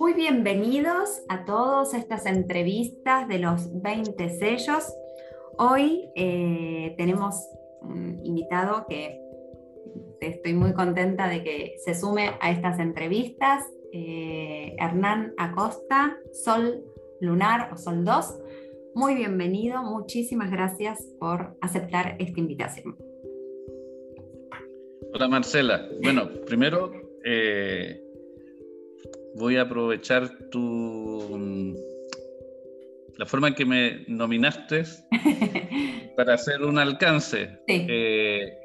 Muy bienvenidos a todas estas entrevistas de los 20 sellos. Hoy eh, tenemos un invitado que estoy muy contenta de que se sume a estas entrevistas, eh, Hernán Acosta, Sol Lunar o Sol 2. Muy bienvenido, muchísimas gracias por aceptar esta invitación. Hola Marcela. Bueno, primero eh, voy a aprovechar tu la forma en que me nominaste para hacer un alcance. Eh,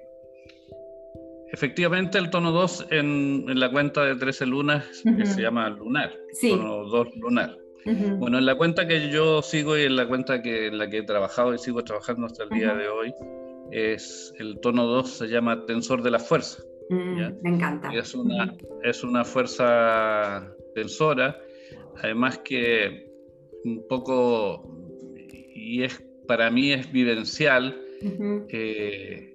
efectivamente, el tono 2 en, la cuenta de 13 lunas se llama lunar, tono 2 lunar. Bueno, en la cuenta que yo sigo y en la cuenta que, en la que he trabajado y sigo trabajando hasta el día de hoy, es el tono 2 se llama tensor de la fuerza. Mm, me encanta. Es una, es una fuerza tensora, además que un poco, y es para mí es vivencial, eh,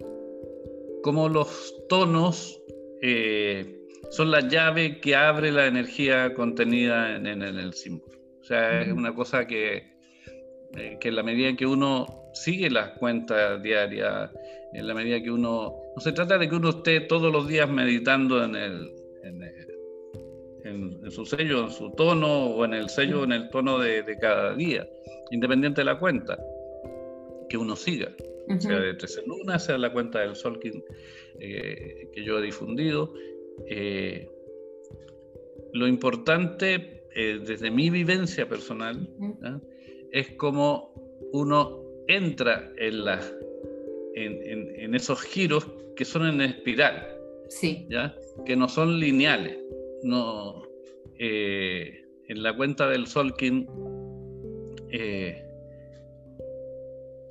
como los tonos eh, son la llave que abre la energía contenida en, el símbolo. O sea, es una cosa que, eh, que en la medida que uno sigue las cuentas diarias, en la medida que uno... No se trata de que uno esté todos los días meditando en el, en, su sello, en su tono o en el sello, en el tono de, cada día, independiente de la cuenta que uno siga, sea de 13 lunas, sea la cuenta del sol que, eh, que yo he difundido. Eh, lo importante eh, desde mi vivencia personal es como uno entra en, la, en, en, esos giros que son en espiral, sí. ¿ya? que no son lineales no, eh, en la cuenta del Solkin, eh,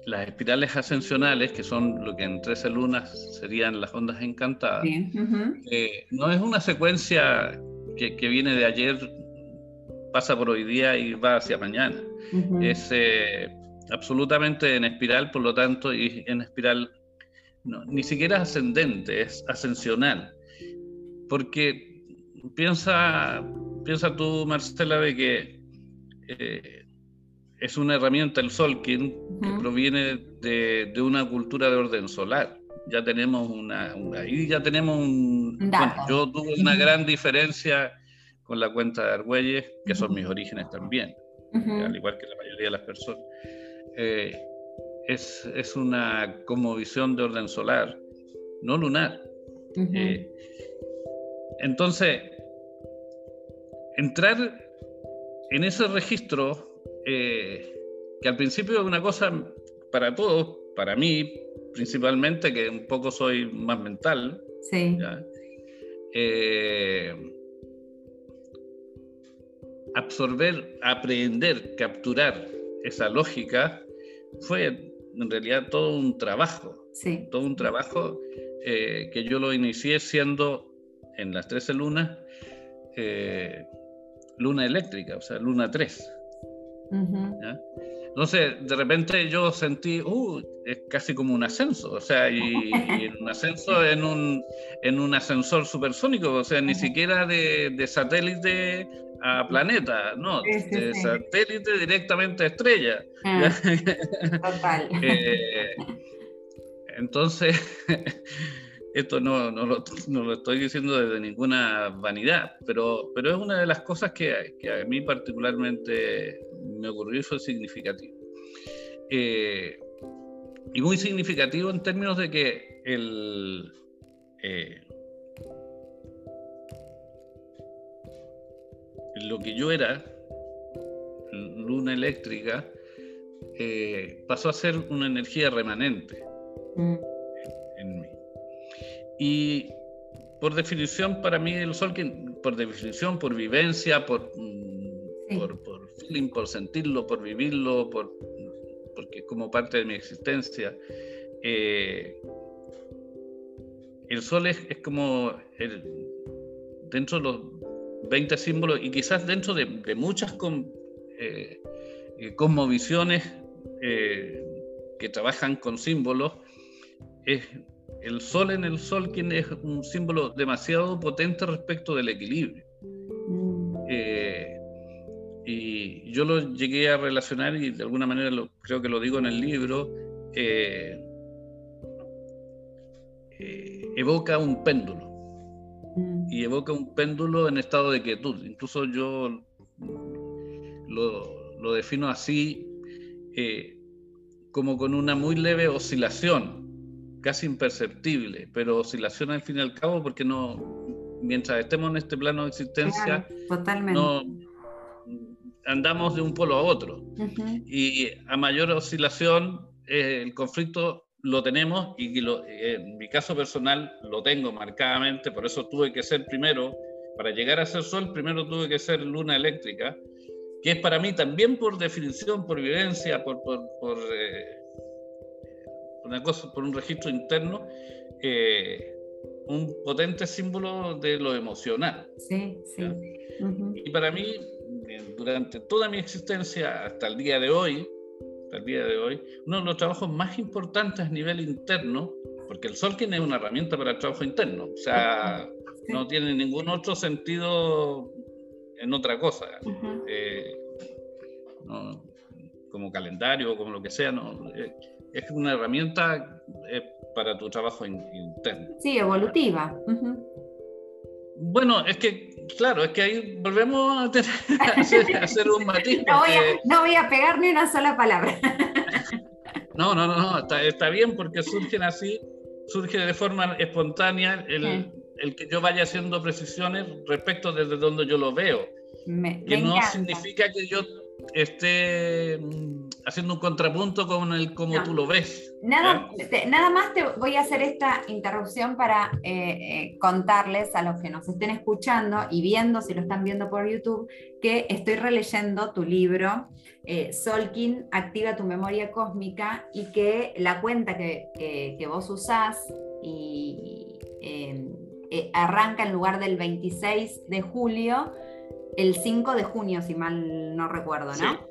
las espirales ascensionales, que son lo que en 13 lunas serían las ondas encantadas, eh, no es una secuencia que, viene de ayer, pasa por hoy día y va hacia mañana. Es absolutamente en espiral, por lo tanto, y en espiral ni siquiera ascendente, es ascensional. Porque piensa, piensa tú, Marcela, de que eh, es una herramienta el Solkin que proviene de, una cultura de orden solar. Ya tenemos una, ahí ya tenemos un... Bueno, yo tuve una gran diferencia con la cuenta de Argüelles, que son mis orígenes también, al igual que la mayoría de las personas. Eh, es, es, una como visión de orden solar, no lunar. Eh, entonces, entrar en ese registro, eh, que al principio es una cosa para todos, para mí principalmente, que un poco soy más mental, sí. Eh, absorber, aprender, capturar esa lógica, fue en realidad todo un trabajo, sí. todo un trabajo eh, que yo lo inicié siendo en las 13 lunas luna eléctrica, o sea, luna 3. Entonces, de repente yo sentí, uh, es casi como un ascenso, o sea, y, un ascenso en un, en un ascensor supersónico, o sea, ni siquiera de, de, satélite a planeta, no, de satélite directamente a estrella. Ah, total. Eh, entonces, esto no, no, lo, no, lo, estoy diciendo desde ninguna vanidad, pero, pero es una de las cosas que, que a mí particularmente me ocurrió y fue significativo. Eh, y muy significativo en términos de que el, eh, lo que yo era, luna eléctrica, eh, pasó a ser una energía remanente. Mm. Y por definición, para mí el sol, por definición, por vivencia, por, mm, por, por, feeling, por sentirlo, por vivirlo, por, porque es como parte de mi existencia, eh, el sol es, es como el, dentro de los 20 símbolos y quizás dentro de, de muchas con, eh, eh cosmovisiones eh, que trabajan con símbolos, es el sol en el sol tiene es un símbolo demasiado potente respecto del equilibrio. Mm. Eh, y yo lo llegué a relacionar y de alguna manera lo, creo que lo digo en el libro, eh, eh, evoca un péndulo. Mm. Y evoca un péndulo en estado de quietud. Incluso yo lo, lo defino así, como con una muy leve oscilación, casi imperceptible, pero oscilación al fin y al cabo porque no, mientras estemos en este plano de existencia, no andamos de un polo a otro. Y a mayor oscilación, eh, el conflicto lo tenemos y en mi caso personal lo tengo marcadamente, por eso tuve que ser primero, para llegar a ser sol, primero tuve que ser luna eléctrica que es para mí también por definición, por vivencia, por, por, eh, una cosa, por un registro interno, eh, un potente símbolo de lo emocional. Sí, sí. Y para mí, durante toda mi existencia, hasta el día de hoy, hasta el día de hoy, uno de los trabajos más importantes a nivel interno, porque el sol tiene una herramienta para el trabajo interno, o sea, no tiene ningún otro sentido en otra cosa. Eh, como calendario o como lo que sea, no, eh, es una herramienta eh, para tu trabajo interno. Sí, evolutiva. Bueno, es que, claro, es que ahí volvemos a, hacer, un matiz. No voy, a, pegar ni una sola palabra. no, no, no, está, está, bien porque surgen así, surge de forma espontánea el, el que yo vaya haciendo precisiones respecto desde donde yo lo veo. que no significa que yo esté mm, haciendo un contrapunto con el como tú lo ves. Nada, nada más te voy a hacer esta interrupción para eh, eh, contarles a los que nos estén escuchando y viendo, si lo están viendo por YouTube, que estoy releyendo tu libro, eh, Solkin, Activa tu memoria cósmica, y que la cuenta que, que vos usás y eh, arranca en lugar del 26 de julio, el 5 de junio, si mal no recuerdo, ¿no?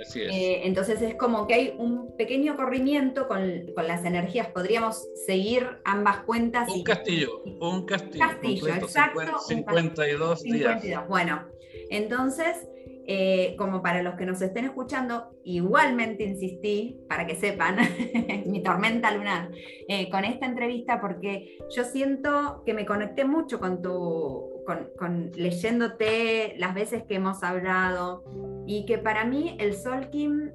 así es. Eh, entonces es como que hay un pequeño corrimiento con, las energías. Podríamos seguir ambas cuentas. Un castillo, un castillo. Castillo, exacto. 52 días. Bueno, entonces eh, como para los que nos estén escuchando, igualmente insistí, para que sepan, mi tormenta lunar, eh, con esta entrevista, porque yo siento que me conecté mucho con tu, con, leyéndote las veces que hemos hablado, y que para mí el Sol Kim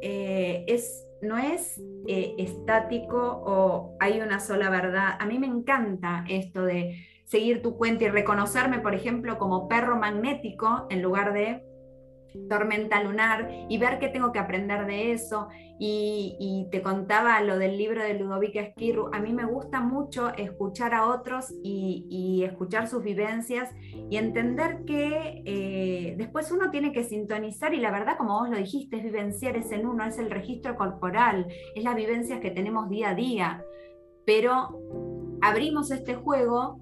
eh, es, no es estático o hay una sola verdad. A mí me encanta esto de seguir tu cuenta y reconocerme, por ejemplo, como perro magnético en lugar de tormenta lunar y ver qué tengo que aprender de eso. Y, te contaba lo del libro de Ludovica Esquirru. A mí me gusta mucho escuchar a otros y, escuchar sus vivencias y entender que eh, después uno tiene que sintonizar y la verdad, como vos lo dijiste, es vivenciar, es en uno, es el registro corporal, es las vivencias que tenemos día a día. Pero abrimos este juego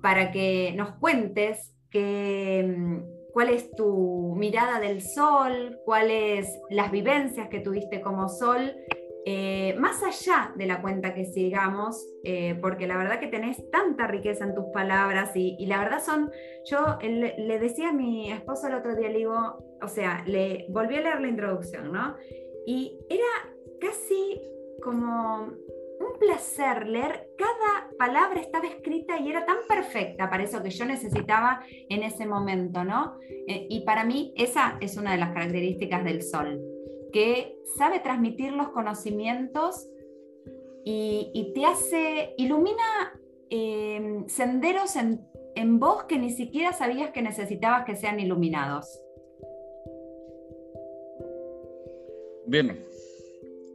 para que nos cuentes que mm, cuál es tu mirada del sol, cuáles las vivencias que tuviste como sol, eh, más allá de la cuenta que sigamos, eh, porque la verdad que tenés tanta riqueza en tus palabras y, la verdad son, yo le, decía a mi esposo el otro día, le digo, o sea, le volví a leer la introducción, ¿no? Y era casi como un placer leer cada palabra estaba escrita y era tan perfecta para eso que yo necesitaba en ese momento, ¿no? Eh, y para mí esa es una de las características del sol, que sabe transmitir los conocimientos y, te hace, ilumina em, senderos en, en vos que ni siquiera sabías que necesitabas que sean iluminados. Bien.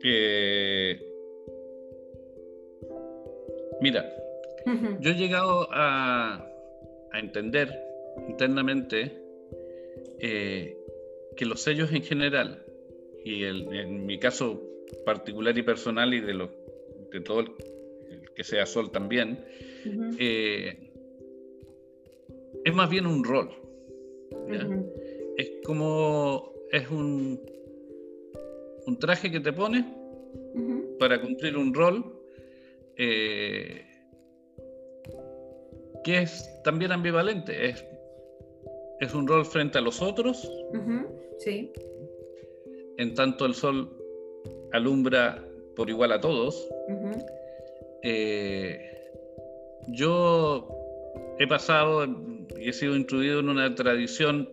Eh, Mira, yo he llegado a, entender internamente eh, que los sellos en general, y en mi caso particular y personal y de, lo, de todo el, que sea Sol también, eh, es más bien un rol. Es como, es un, un traje que te pones para cumplir un rol eh, que es también ambivalente. Es, es un rol frente a los otros. Sí. En tanto el sol alumbra por igual a todos. Eh, yo he pasado y he sido instruido en una tradición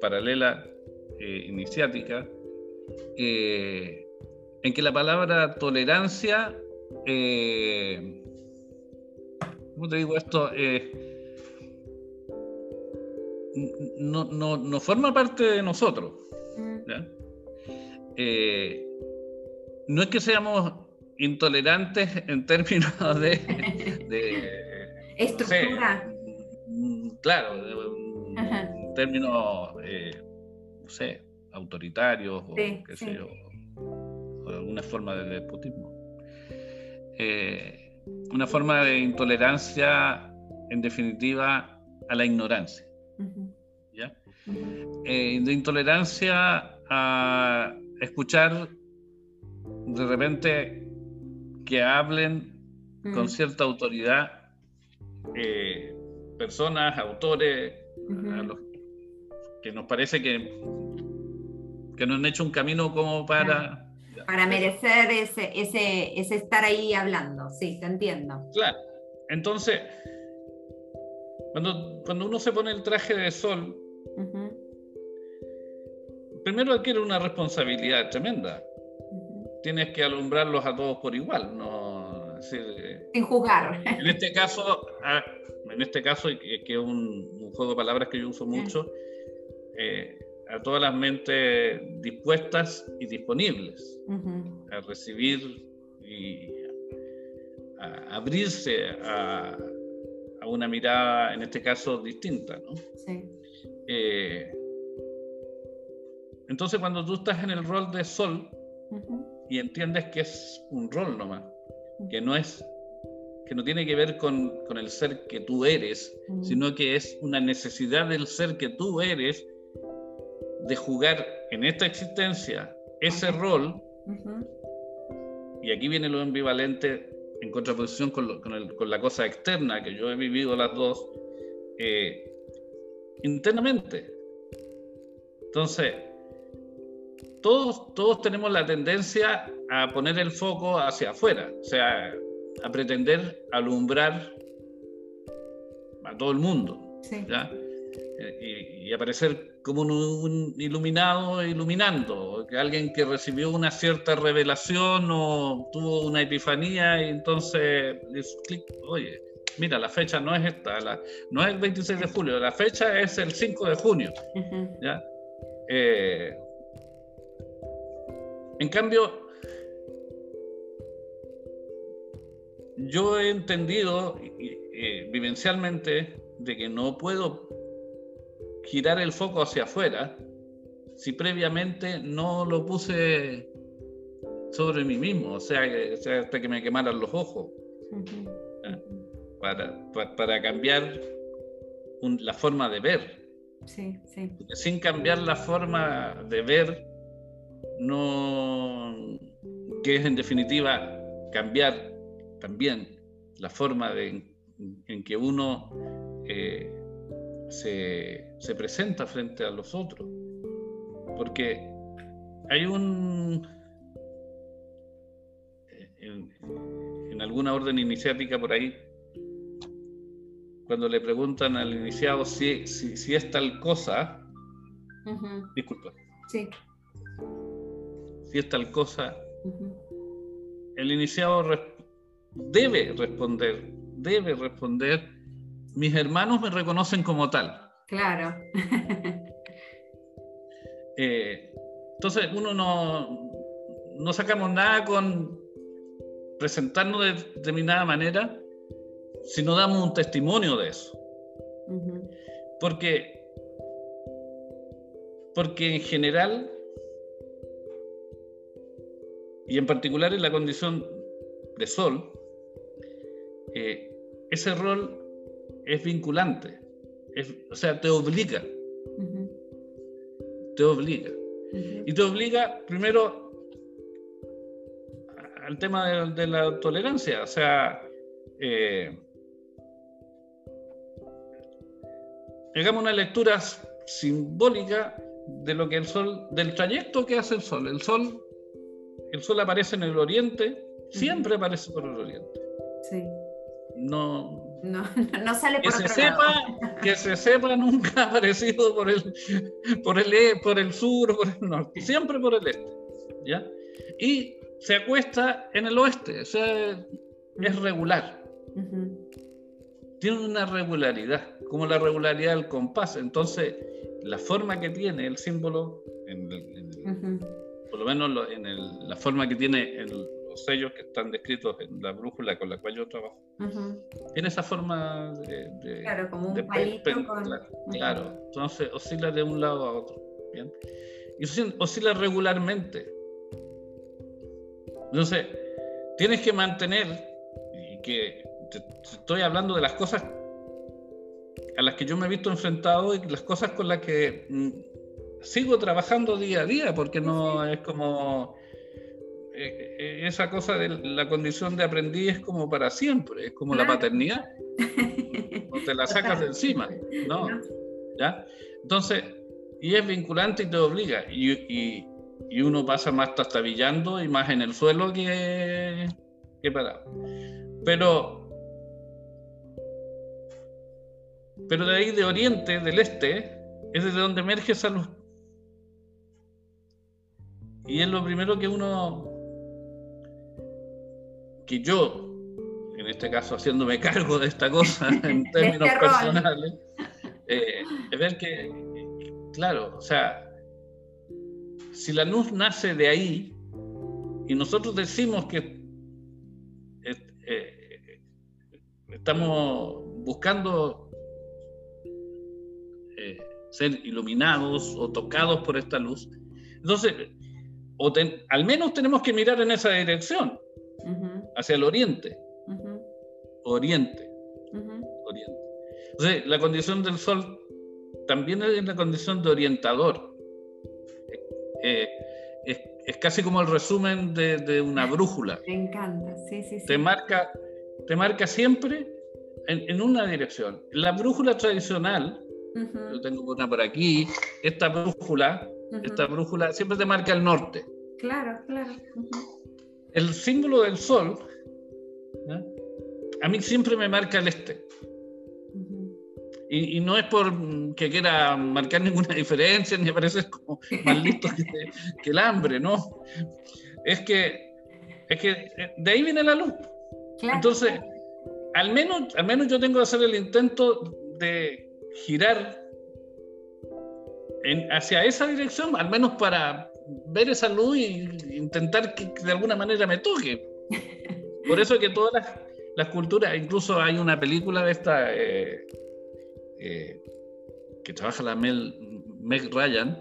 paralela eh, iniciática eh, en que la palabra tolerancia, ¿cómo te digo esto? No, no, forma parte de nosotros. Mm. no es que seamos intolerantes en términos de, estructura. Mm, claro, en términos, eh, no sé, autoritarios o qué sé yo, o alguna forma de despotismo. Eh, una forma de intolerancia, en definitiva, a la ignorancia. ¿ya? Eh, de intolerancia a escuchar de repente que hablen con mm. cierta autoridad eh, personas, autores, a los que nos parece que, que nos han hecho un camino como para... Para merecer ese, ese, ese estar ahí hablando, sí, te entiendo. Claro, entonces, cuando, cuando uno se pone el traje de sol, primero adquiere una responsabilidad tremenda. Tienes que alumbrarlos a todos por igual, no sin juzgar. En este caso, en este caso, que es un, juego de palabras que yo uso mucho, eh, a todas las mentes dispuestas y disponibles a recibir y a abrirse a, una mirada, en este caso, distinta. ¿no? Sí. Eh, entonces, cuando tú estás en el rol de sol, y entiendes que es un rol nomás, que no es que no tiene que ver con, con el ser que tú eres, sino que es una necesidad del ser que tú eres de jugar en esta existencia ese rol. Y aquí viene lo ambivalente en contraposición con, con, el, con, la cosa externa, que yo he vivido las dos, eh, internamente. Entonces, todos, todos tenemos la tendencia a poner el foco hacia afuera, o sea, a pretender alumbrar a todo el mundo. Eh, y, aparecer como un, iluminado iluminando, alguien que recibió una cierta revelación o tuvo una epifanía y entonces clic, oye, mira, la fecha no es esta, no es el 26 de julio, la fecha es el 5 de junio. ¿ya? Eh, en cambio, yo he entendido eh, vivencialmente de que no puedo girar el foco hacia afuera si previamente no lo puse sobre mí mismo, o sea, hasta que me quemaran los ojos, para, cambiar la forma de ver. Sin cambiar la forma de ver, no, que es en definitiva cambiar también la forma de, en, que uno eh, se, presenta frente a los otros. Porque hay un... En, alguna orden iniciática por ahí, cuando le preguntan al iniciado si, si, es tal cosa, disculpa. Sí si es tal cosa, el iniciado debe responder, debe responder, mis hermanos me reconocen como tal. Claro. Eh, entonces uno no, no sacamos nada con presentarnos de determinada manera si no damos un testimonio de eso. Porque, porque en general y en particular en la condición de sol, eh, ese rol es vinculante, o sea, te obliga. Te obliga. Y te obliga primero al tema de, la tolerancia, o sea, eh, hagamos una lectura simbólica de lo que el sol, del trayecto que hace el sol. El sol, el sol aparece en el oriente, siempre aparece por el oriente. Sí. No, no, no sale por que se sepa, Que se sepa, nunca ha aparecido por el, por el, e, por el sur o por el norte, siempre por el este. ¿ya? Y se acuesta en el oeste, o sea, es regular. Tiene una regularidad, como la regularidad del compás. Entonces, la forma que tiene el símbolo, por lo menos en la forma que tiene el, sellos que están descritos en la brújula con la cual yo trabajo, tiene esa forma de... claro, como un palito claro, entonces oscila de un lado a otro. ¿bien? Y oscila regularmente. Entonces, tienes que mantener, y que estoy hablando de las cosas a las que yo me he visto enfrentado y las cosas con las que mm, sigo trabajando día a día, porque no es como eh, eh, esa cosa de la condición de aprendiz es como para siempre, es como la paternidad. no te la sacas de encima, ¿no? ¿Ya? Entonces, y es vinculante y te obliga. Y, y, uno pasa más trastabillando y más en el suelo que, que parado. Pero, pero de ahí de oriente, del este, es desde donde emerge esa luz. Y es lo primero que uno que yo, en este caso haciéndome cargo de esta cosa en términos este personales, eh, es ver que, claro, o sea, si la luz nace de ahí y nosotros decimos que eh, eh, estamos buscando ser iluminados o tocados por esta luz, entonces, al menos tenemos que mirar en esa dirección hacia el oriente. Oriente. Oriente. Entonces, la condición del sol también es la condición de orientador. Eh, es, casi como el resumen de, una brújula. Me encanta, sí, sí, Te marca, te marca siempre en, una dirección. La brújula tradicional, yo tengo una por aquí, esta brújula, esta brújula siempre te marca el norte. Claro, claro el símbolo del sol, a mí siempre me marca el este. y, no es por que quiera marcar ninguna diferencia, ni parece como más listo que, el hambre, ¿no? Es que, es que eh, de ahí viene la luz. Entonces, al menos, al menos yo tengo que hacer el intento de girar en, hacia esa dirección, al menos para, ver esa luz e intentar que, de alguna manera me toque. Por eso que todas las, culturas, incluso hay una película de esta eh, eh, que trabaja la Mel, Meg Ryan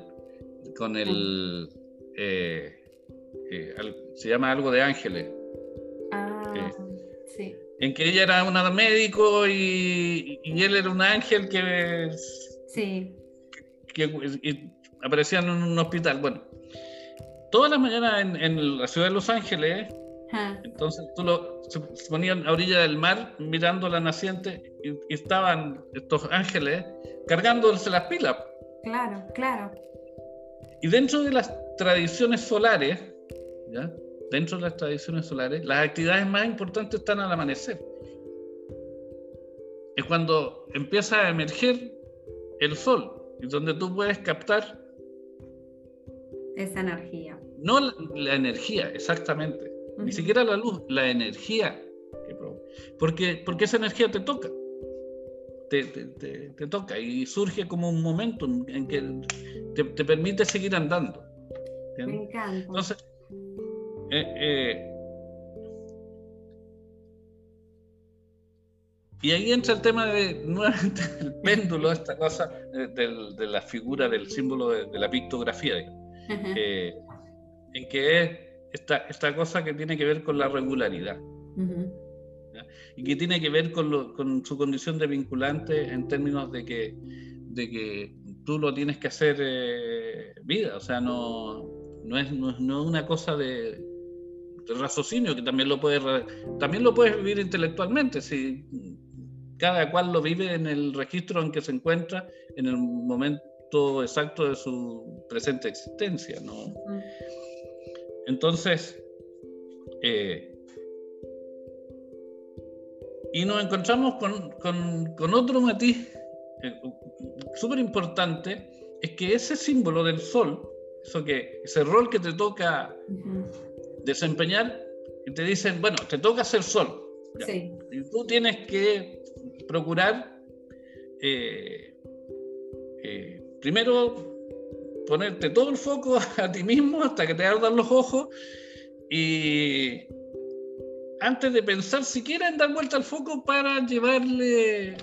con el eh, se llama algo de ángeles. Ah, sí. En que ella era una médico y, él era un ángel que, sí. que, aparecía en un hospital. Bueno, todas las mañanas en, la ciudad de Los Ángeles, entonces tú lo, se, ponían a orilla del mar mirando la naciente y, estaban estos ángeles cargándose las pilas. Claro, claro. Y dentro de las tradiciones solares, ¿ya? dentro de las tradiciones solares, las actividades más importantes están al amanecer. Es cuando empieza a emerger el sol y donde tú puedes captar esa energía. No la, energía, exactamente. Ni siquiera la luz, la energía. porque, porque esa energía te toca. Te, te, toca y surge como un momento en que te, permite seguir andando. Me encanta. Entonces, eh, eh, y ahí entra el tema de nuevamente el péndulo, esta cosa de, de, la figura del símbolo de, la pictografía. Eh, en que es esta, esta, cosa que tiene que ver con la regularidad. Y que tiene que ver con, con, su condición de vinculante en términos de que, de que tú lo tienes que hacer eh, vida, o sea, no, no, es, no, es una cosa de raciocinio, que también lo puedes, también lo puedes vivir intelectualmente, si cada cual lo vive en el registro en que se encuentra en el momento exacto de su presente existencia, ¿no? Entonces, eh, y nos encontramos con, otro matiz eh, súper importante, es que ese símbolo del sol, eso que, ese rol que te toca desempeñar, y te dicen, bueno, te toca ser sol. Y tú tienes que procurar, eh, eh, primero, ponerte todo el foco a ti mismo hasta que te ardan los ojos y antes de pensar siquiera en dar vuelta al foco para llevarle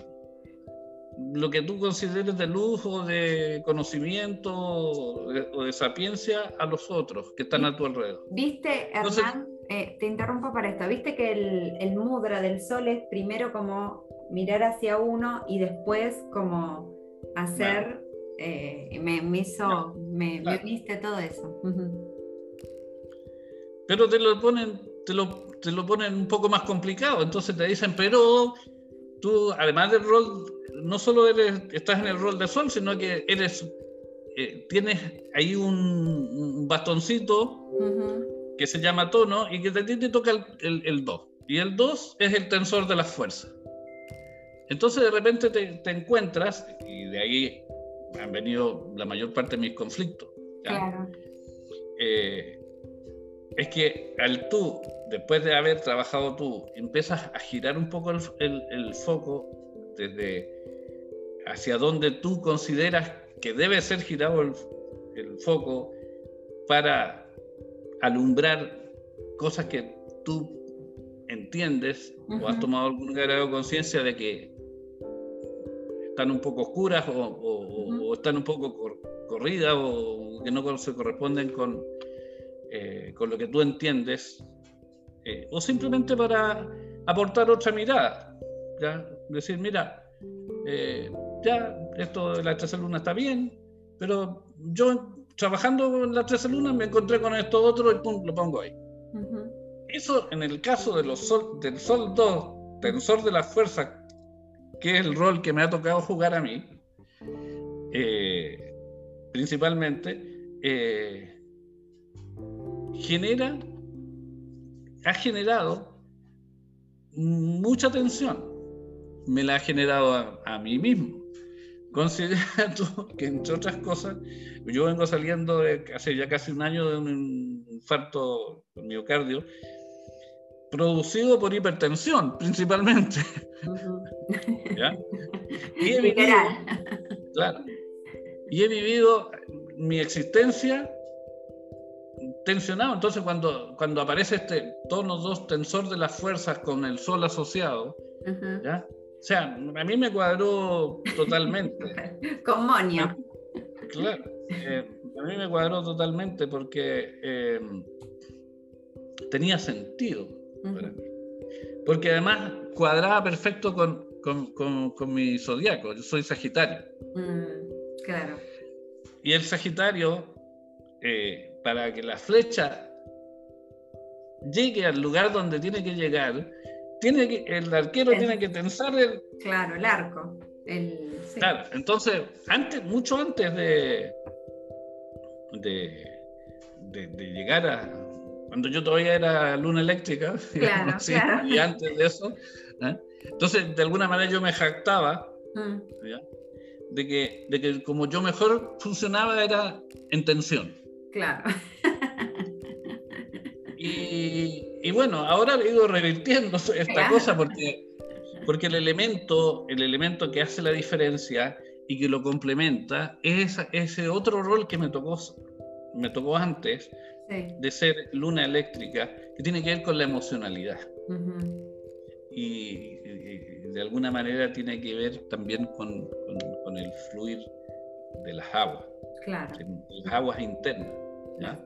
lo que tú consideres de luz o de conocimiento o de, sapiencia a los otros que están a tu alrededor. Viste, Hernán, eh, te interrumpo para esto, viste que el, mudra del sol es primero como mirar hacia uno y después como hacer, eh, me, hizo, me, viste todo eso. Pero te lo ponen, te lo, te lo ponen un poco más complicado, entonces te dicen, pero tú, además del rol, no solo eres, estás en el rol de sol, sino que eres, eh, tienes ahí un, bastoncito que se llama tono y que ti te toca el, el, 2. Y el 2 es el tensor de las fuerzas. Entonces de repente te, encuentras, y de ahí han venido la mayor parte de mis conflictos. Claro. Eh, es que al tú, después de haber trabajado tú, empiezas a girar un poco el, foco desde hacia donde tú consideras que debe ser girado el, foco para alumbrar cosas que tú entiendes o has tomado algún grado de conciencia de que están un poco oscuras o, están un poco corridas o que no se corresponden con, eh, con lo que tú entiendes, eh, o simplemente para aportar otra mirada. ¿ya? Decir, mira, eh, ya esto de la tercera luna está bien, pero yo trabajando en la tercera luna me encontré con esto otro y pum, lo pongo ahí. Eso en el caso de los sol, del Sol 2, tensor de la fuerza, que es el rol que me ha tocado jugar a mí, principalmente, genera, ha generado mucha tensión. Me la ha generado a, mí mismo. Considera que, entre otras cosas, yo vengo saliendo de hace ya casi un año de un infarto miocardio producido por hipertensión, principalmente. Y he claro, y he vivido mi existencia tensionado. Entonces, cuando, cuando aparece este tono 2 tensor de las fuerzas con el sol asociado, ¿ya? O sea, a mí me cuadró totalmente. con Monia. Claro, eh, a mí me cuadró totalmente porque eh, tenía sentido para mí. Porque además cuadraba perfecto con, con, con, mi zodiaco. Yo soy Sagitario. Mm, claro. Y el Sagitario eh, para que la flecha llegue al lugar donde tiene que llegar, tiene que, el arquero tiene que tensar el... Claro, el arco. Claro, entonces, antes, mucho antes de, de, de, llegar a... Cuando yo todavía era luna eléctrica, y antes de eso, ¿eh? entonces de alguna manera yo me jactaba mm. De, que, de que como yo mejor funcionaba era en tensión. Claro. Y, bueno, ahora he ido revirtiendo esta cosa porque, porque el, elemento, el elemento que hace la diferencia y que lo complementa es ese otro rol que me tocó, me tocó antes de ser luna eléctrica, que tiene que ver con la emocionalidad. y, de alguna manera tiene que ver también con, con el fluir de las aguas. Claro. las aguas internas.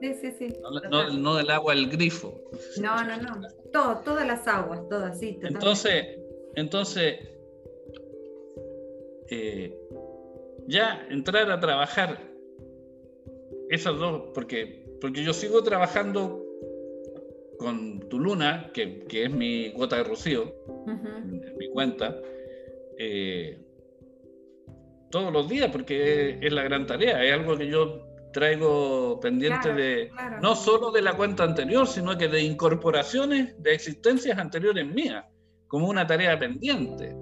Sí, sí, sí. No, del agua el grifo. No, no, no. Todo, todas las aguas, todas, sí. Entonces, entonces eh, ya entrar a trabajar esas dos, porque, porque yo sigo trabajando con tu luna, que, es mi gota de rocío, mi cuenta, eh, todos los días, porque es, la gran tarea, es algo que yo traigo pendiente de, no solo de la cuenta anterior, sino que de incorporaciones de existencias anteriores mías, como una tarea pendiente.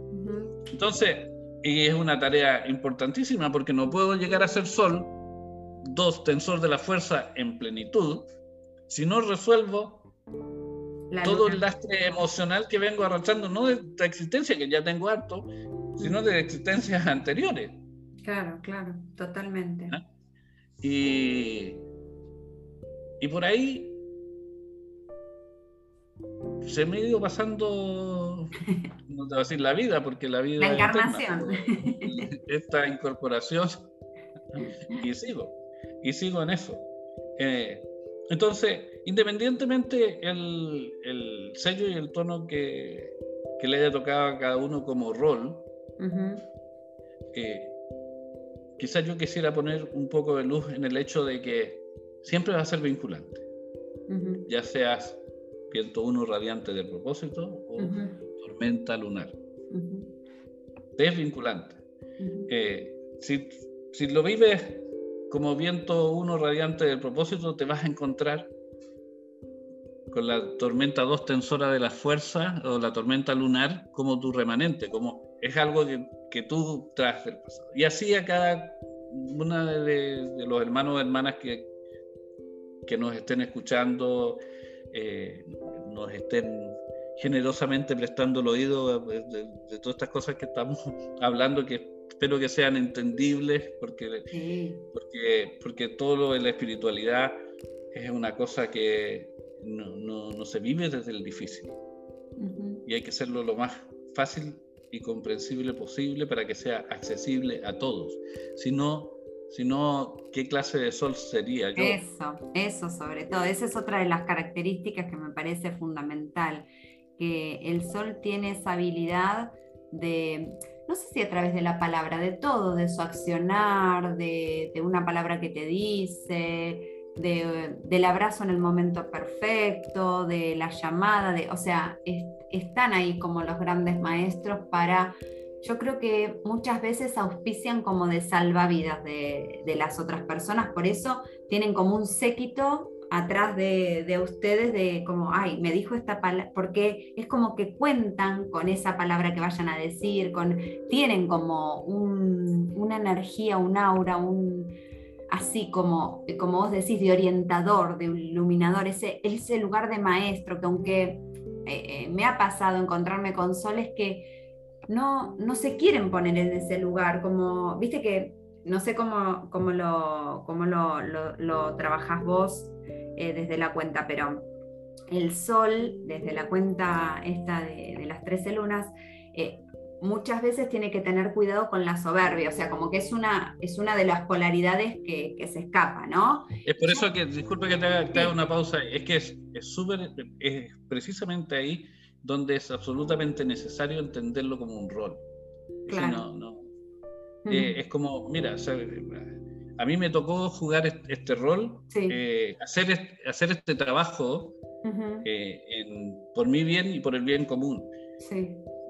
Entonces, y es una tarea importantísima porque no puedo llegar a ser sol, dos, tensor de la fuerza en plenitud, si no resuelvo todo el lastre emocional que vengo arrastrando, no de esta existencia que ya tengo harto, sino de existencias anteriores. Claro, claro, totalmente. ¿Ah? Y, y por ahí se me ha ido pasando, no te voy a decir la vida, porque la vida... La encarnación. esta incorporación. Y sigo, y sigo en eso. Eh, entonces, independientemente el, el, sello y el tono que, que, le haya tocado a cada uno como rol, eh, quizás yo quisiera poner un poco de luz en el hecho de que siempre va a ser vinculante. Ya seas viento uno radiante del propósito o tormenta lunar. Es vinculante. Eh, si, si lo vives como viento uno radiante del propósito, te vas a encontrar con la tormenta 2 tensora de la fuerza o la tormenta lunar como tu remanente, como es algo que, que tú traes del pasado. Y así a cada una de, los hermanos o hermanas que, que nos estén escuchando, eh, nos estén generosamente prestando el oído de, de, todas estas cosas que estamos hablando, que espero que sean entendibles, porque, porque, porque todo lo de la espiritualidad es una cosa que no, no, se vive desde el difícil. Y hay que hacerlo lo más fácil y comprensible posible para que sea accesible a todos. Si no, si no ¿qué clase de sol sería? Eso, eso sobre todo. Esa es otra de las características que me parece fundamental, que el sol tiene esa habilidad de no sé si a través de la palabra, de todo, de su accionar, de, una palabra que te dice, del abrazo en el momento perfecto, de la llamada, de, o sea, están ahí como los grandes maestros para, yo creo que muchas veces auspician como de salvavidas de, de las otras personas, por eso tienen como un séquito atrás de, ustedes de como, ay, me dijo esta palabra, porque es como que cuentan con esa palabra que vayan a decir, con, tienen como una energía, un aura, un, así como, como vos decís, de orientador, de iluminador, ese, ese lugar de maestro, que aunque eh, eh, me ha pasado encontrarme con soles que no, no se quieren poner en ese lugar, como, viste que no sé cómo, cómo, lo, cómo lo, lo, trabajás vos eh, desde la cuenta, pero el sol, desde la cuenta esta de, las 13 lunas, muchas veces tiene que tener cuidado con la soberbia, o sea, como que es una, es una de las polaridades que, se escapa, ¿no? Es por eso que, disculpe que te haga, una pausa, es que es súper, es, precisamente ahí donde es absolutamente necesario entenderlo como un rol. Claro. no, eh, es como, mira, a mí me tocó jugar este, rol, eh, hacer, hacer este trabajo eh, por mi bien y por el bien común.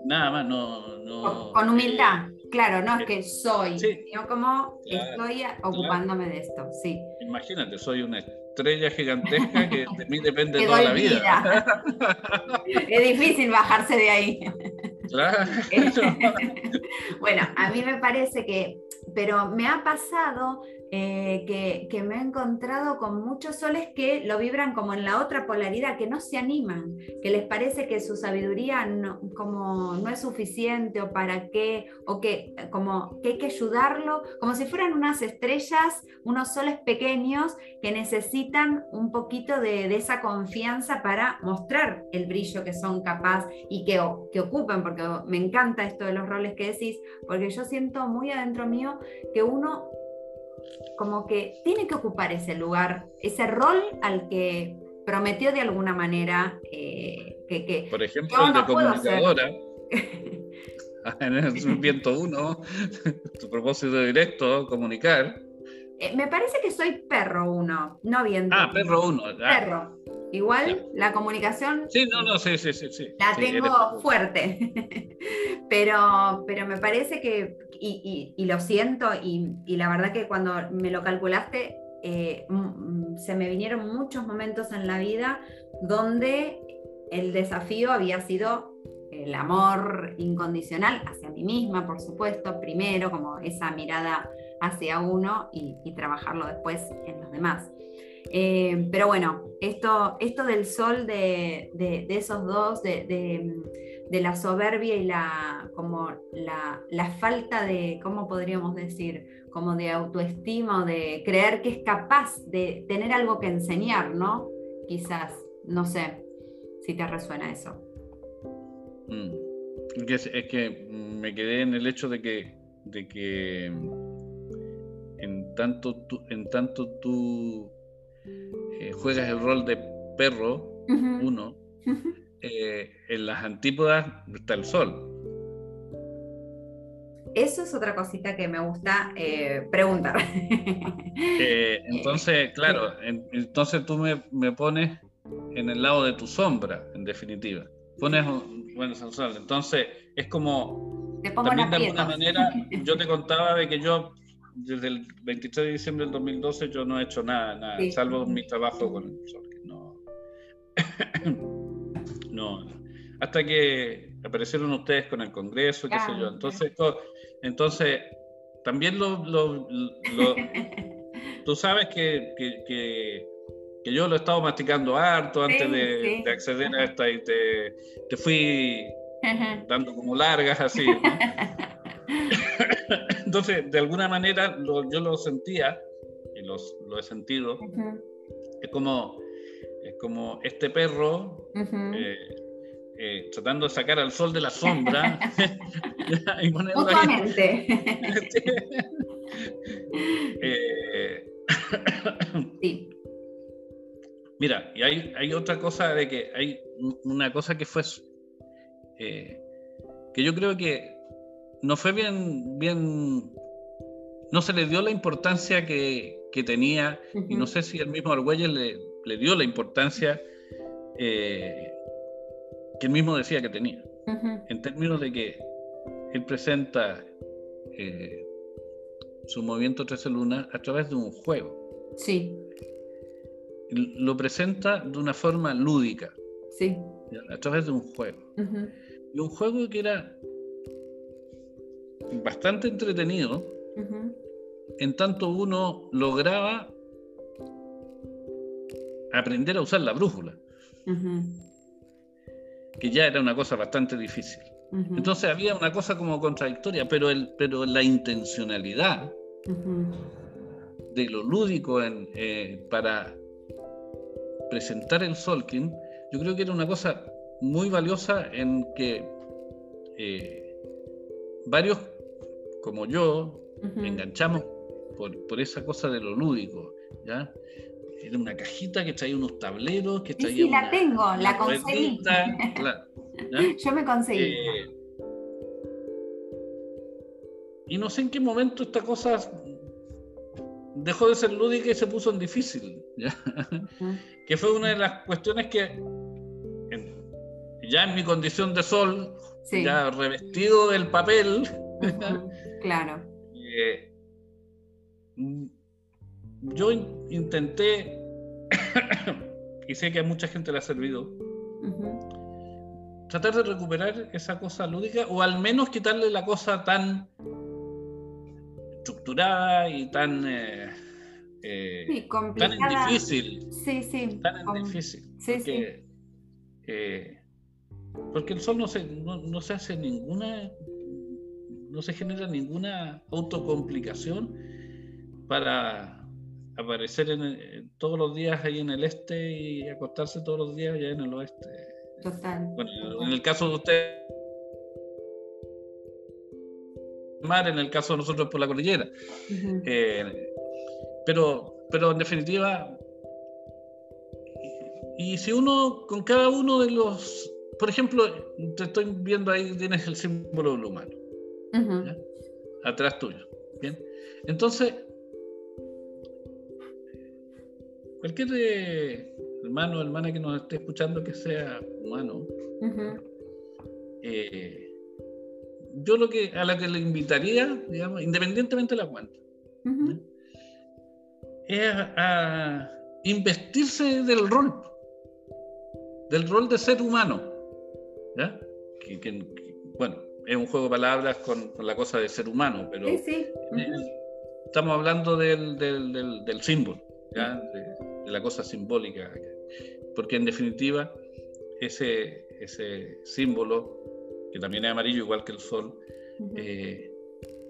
Nada más, no... con, humildad, claro, no es que soy, sino como estoy ocupándome de esto, sí. Imagínate, soy una estrella gigantesca que de mí depende toda la vida. es difícil bajarse de ahí. bueno, a mí me parece que, pero me ha pasado eh, que, me he encontrado con muchos soles que lo vibran como en la otra polaridad, que no se animan, que les parece que su sabiduría no, como no es suficiente o para qué, o que, como que hay que ayudarlo, como si fueran unas estrellas, unos soles pequeños que necesitan un poquito de, esa confianza para mostrar el brillo que son capaces y que, que ocupen, porque me encanta esto de los roles que decís, porque yo siento muy adentro mío que uno como que tiene que ocupar ese lugar, ese rol al que prometió de alguna manera eh, que, Por ejemplo, el de comunicadora. en el viento uno, tu propósito directo, comunicar. Eh, me parece que soy perro uno, no viento. Ah, perro uno. Perro. Igual la comunicación. Sí, no, no, sí, sí, sí. sí. La tengo fuerte. pero, pero me parece que, y, lo siento, y, la verdad que cuando me lo calculaste, eh, se me vinieron muchos momentos en la vida donde el desafío había sido el amor incondicional hacia mí misma, por supuesto, primero, como esa mirada hacia uno y, trabajarlo después en los demás. Eh, pero bueno, esto, esto del sol de, esos dos, de, la soberbia y la, como la, falta de, ¿cómo podríamos decir? Como de autoestima o de creer que es capaz de tener algo que enseñar, ¿no? Quizás, no sé si te resuena eso. Mm. Es, que me quedé en el hecho de que, de que en tanto tú, en tanto tú eh, juegas el rol de perro, uno, eh, en las antípodas está el sol. Eso es otra cosita que me gusta eh, preguntar. entonces, claro, entonces tú me, me, pones en el lado de tu sombra, en definitiva. Pones bueno, sensual. Entonces, es como. también de alguna manera, yo te contaba de que yo, desde el 23 de diciembre del 2012, yo no he hecho nada, nada salvo mi trabajo con el sol. No. No. Hasta que aparecieron ustedes con el Congreso, qué sé yo. Entonces, entonces también lo, lo, tú sabes que, que que yo lo he estado masticando harto antes de, acceder a esta y te, te fui dando como largas así. Entonces, de alguna manera yo lo sentía y los, lo he sentido. Es como es como este perro eh, eh, tratando de sacar al sol de la sombra y ponerlo ahí. eh, sí. Mira, y hay, hay, otra cosa de que hay una cosa que fue eh, que yo creo que no fue bien, bien, no se le dio la importancia que, tenía, y no sé si el mismo Argüelles le, dio la importancia eh, que él mismo decía que tenía, en términos de que él presenta eh, su movimiento 13 Luna a través de un juego. Sí lo presenta de una forma lúdica. Sí. A través de un juego. Y un juego que era bastante entretenido, en tanto uno lograba aprender a usar la brújula, que ya era una cosa bastante difícil. Entonces había una cosa como contradictoria, pero, el, pero la intencionalidad de lo lúdico en, eh, para presentar el Solkin, yo creo que era una cosa muy valiosa en que eh, varios, como yo, enganchamos por, esa cosa de lo lúdico, ¿ya? Era una cajita que traía unos tableros, que traía sí, la tengo, la conseguí. Yo me conseguí. Eh, y no sé en qué momento esta cosa dejó de ser lúdica y se puso en difícil. ¿ya? que fue una de las cuestiones que ya en mi condición de sol, ya revestido del papel, claro. Eh, yo intenté, y sé que a mucha gente le ha servido, tratar de recuperar esa cosa lúdica o al menos quitarle la cosa tan estructurada y tan... Eh, eh, tan difícil. Sí, sí. Tan difícil. porque, eh, porque el sol no se, no, se hace ninguna, no se genera ninguna autocomplicación para aparecer en, todos los días ahí en el este y acostarse todos los días allá en el oeste. Total. Bueno, en el caso de usted, mar, en el caso de nosotros por la cordillera. Pero, pero en definitiva, y si uno, con cada uno de los, por ejemplo, te estoy viendo ahí, tienes el símbolo del humano, atrás tuyo. Bien, entonces, cualquier de, hermano o hermana que nos esté escuchando que sea humano, eh, yo lo que a la que le invitaría, digamos, independientemente de la cuenta, es a, investirse del rol, del rol de ser humano. ¿ya? bueno, es un juego de palabras con, la cosa de ser humano, pero estamos hablando del, símbolo, De, la cosa simbólica, porque en definitiva ese, ese símbolo, que también es amarillo igual que el sol, eh,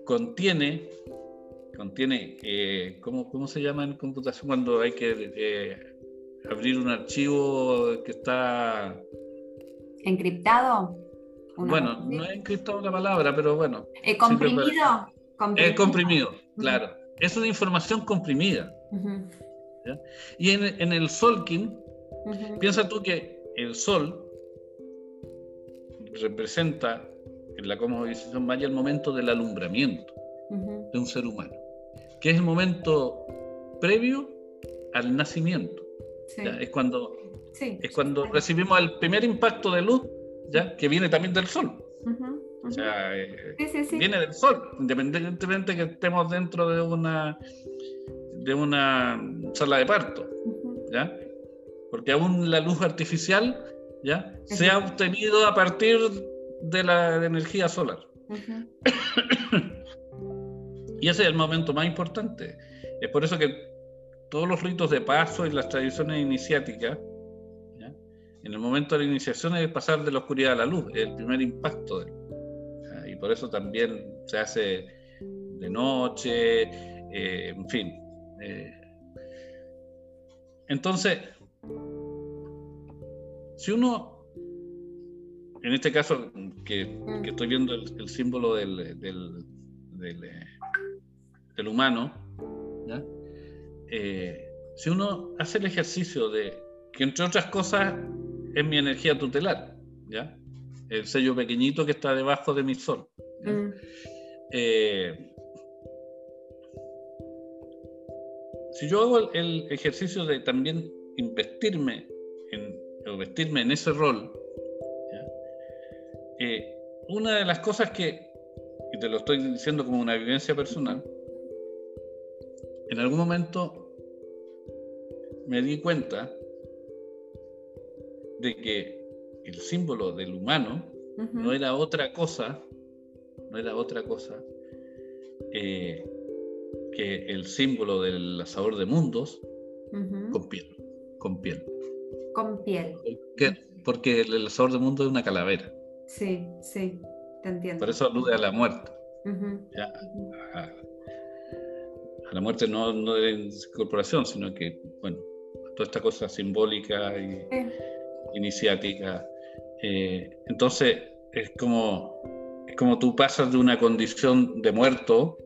contiene, contiene eh, ¿cómo, se llama en computación cuando hay que eh, abrir un archivo que está... ¿Encriptado? bueno, no he encriptado la palabra, pero bueno. ¿Comprimido? comprimido. comprimido, claro. Es una información comprimida. Y en, el Solkin, piensa tú que el Sol representa en la cosmovisión maya el momento del alumbramiento de un ser humano, que es el momento previo al nacimiento. Es cuando, es cuando recibimos el primer impacto de luz ¿ya? que viene también del sol. O sea, eh, viene del sol, independientemente que estemos dentro de una de una sala de parto, ¿ya? Porque aún la luz artificial, ¿ya? Se ha obtenido a partir de la energía solar. y ese es el momento más importante. Es por eso que todos los ritos de paso y las tradiciones iniciáticas en el momento de la iniciación es pasar de la oscuridad a la luz, es el primer impacto. y por eso también se hace de noche, eh, en fin. Eh. Entonces, si uno, en este caso, que, estoy viendo el, símbolo del, del, del, humano, eh, si uno hace el ejercicio de que entre otras cosas es mi energía tutelar, ¿ya? El sello pequeñito que está debajo de mi sol. Mm. Eh, si yo hago el, ejercicio de también investirme en, o vestirme en ese rol, eh, una de las cosas que, y te lo estoy diciendo como una vivencia personal, en algún momento me di cuenta de que el símbolo del humano no era otra cosa, no era otra cosa eh, que el símbolo del asador de mundos con piel, con piel. Con piel. Porque, el asador de mundos es una calavera. Sí, sí, te entiendo. Por eso alude a la muerte. a, la muerte no, no de incorporación, sino que, bueno, toda esta cosa simbólica y iniciática. Eh, entonces, es como, es como tú pasas de una condición de muerto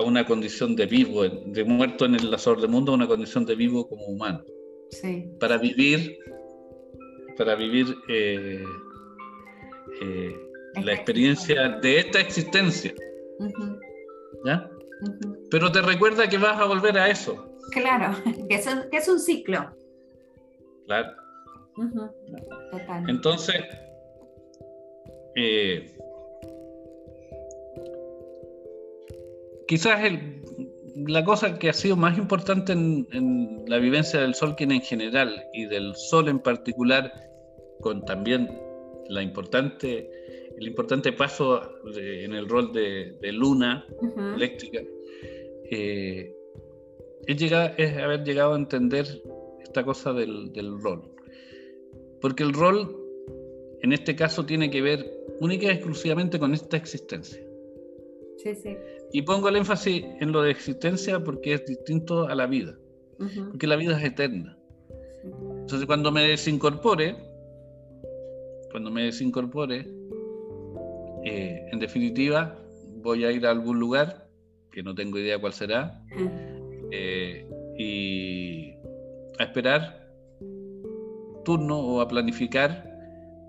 a una condición de vivo, de muerto en el lazor del mundo a una condición de vivo como humano. Para vivir, para vivir eh, eh, la experiencia de esta existencia. ¿Ya? Pero te recuerda que vas a volver a eso. Claro, que es un, que es un ciclo. Claro. Entonces, eh, quizás la cosa que ha sido más importante en, la vivencia del Solkin en general y del Sol en particular, con también la importante, el importante paso en el rol de, luna eléctrica, eh, es, haber llegado a entender esta cosa del rol. Porque el rol, en este caso, tiene que ver única y exclusivamente con esta existencia. Sí, sí. Y pongo el énfasis en lo de existencia porque es distinto a la vida. Porque la vida es eterna. Entonces, cuando me desincorpore, cuando me desincorpore, eh, en definitiva, voy a ir a algún lugar, que no tengo idea cuál será, eh, y a esperar turno o a planificar